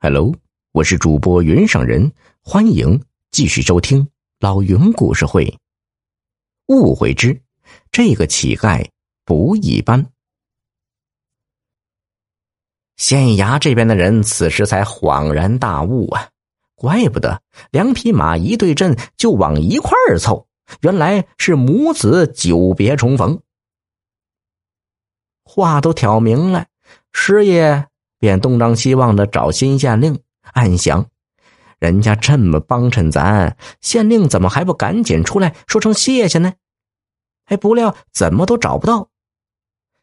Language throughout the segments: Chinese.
Hello，我是主播云上人，欢迎继续收听老云故事会。误会之，这个乞丐不一般。县衙这边的人此时才恍然大悟啊，怪不得两匹马一对阵就往一块儿凑，原来是母子久别重逢。话都挑明了，师爷。便东张西望的找新县令，暗想：人家这么帮衬咱，县令怎么还不赶紧出来说声谢谢呢？哎，不料怎么都找不到。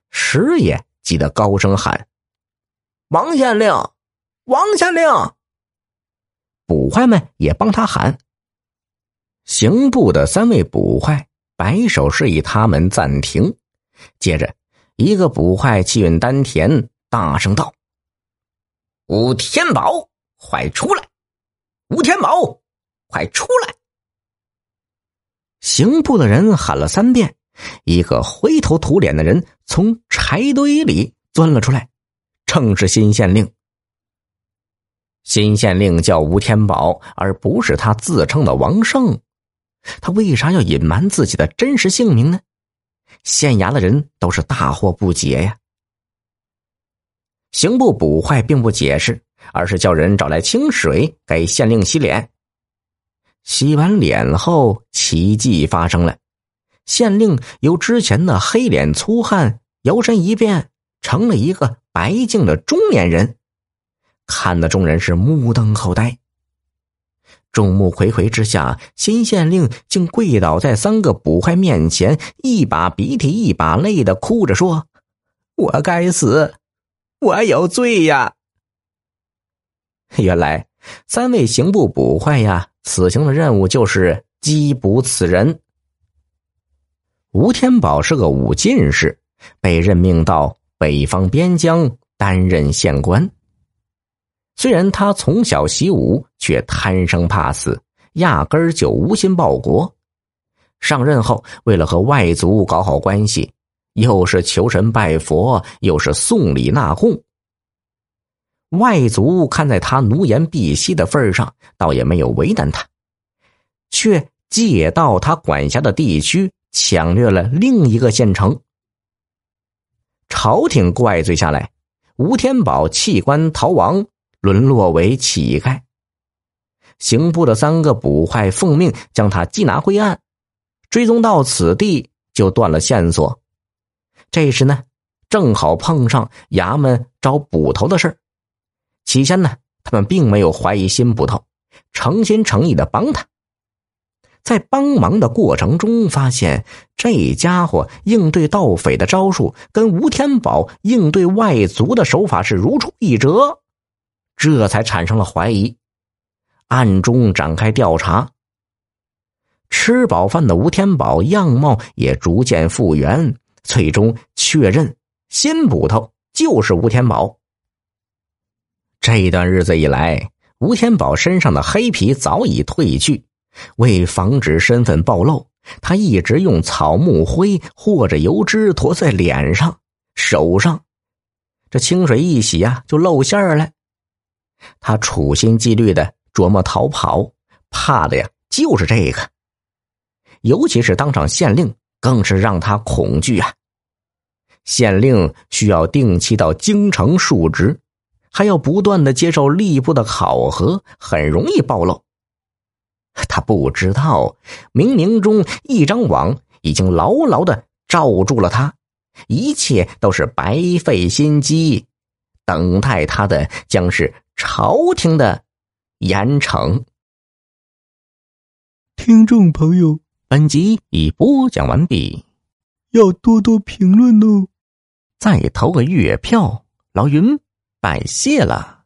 师爷急得高声喊：“王县令，王县令！”捕快们也帮他喊。刑部的三位捕快摆手示意他们暂停，接着一个捕快气运丹田，大声道。吴天宝，快出来！吴天宝，快出来！刑部的人喊了三遍，一个灰头土脸的人从柴堆里钻了出来，正是新县令。新县令叫吴天宝，而不是他自称的王胜。他为啥要隐瞒自己的真实姓名呢？县衙的人都是大惑不解呀。刑部捕快并不解释，而是叫人找来清水给县令洗脸。洗完脸后，奇迹发生了，县令由之前的黑脸粗汉摇身一变，成了一个白净的中年人，看得众人是目瞪口呆。众目睽睽之下，新县令竟跪倒在三个捕快面前，一把鼻涕一把泪的哭着说：“我该死。”我有罪呀！原来三位刑部捕快呀，此行的任务就是缉捕此人。吴天宝是个武进士，被任命到北方边疆担任县官。虽然他从小习武，却贪生怕死，压根儿就无心报国。上任后，为了和外族搞好关系。又是求神拜佛，又是送礼纳贡。外族看在他奴颜婢膝的份上，倒也没有为难他，却借到他管辖的地区抢掠了另一个县城。朝廷怪罪下来，吴天宝弃官逃亡，沦落为乞丐。刑部的三个捕快奉命将他缉拿归案，追踪到此地就断了线索。这时呢，正好碰上衙门找捕头的事儿。起先呢，他们并没有怀疑新捕头，诚心诚意的帮他。在帮忙的过程中，发现这家伙应对盗匪的招数跟吴天宝应对外族的手法是如出一辙，这才产生了怀疑，暗中展开调查。吃饱饭的吴天宝样貌也逐渐复原。最终确认，新捕头就是吴天宝。这段日子以来，吴天宝身上的黑皮早已褪去。为防止身份暴露，他一直用草木灰或者油脂涂在脸上、手上。这清水一洗呀，就露馅儿了。他处心积虑的琢磨逃跑，怕的呀就是这个。尤其是当上县令。更是让他恐惧啊！县令需要定期到京城述职，还要不断的接受吏部的考核，很容易暴露。他不知道，冥冥中一张网已经牢牢的罩住了他，一切都是白费心机，等待他的将是朝廷的严惩。听众朋友。本集已播讲完毕，要多多评论哦！再投个月票，老云拜谢了。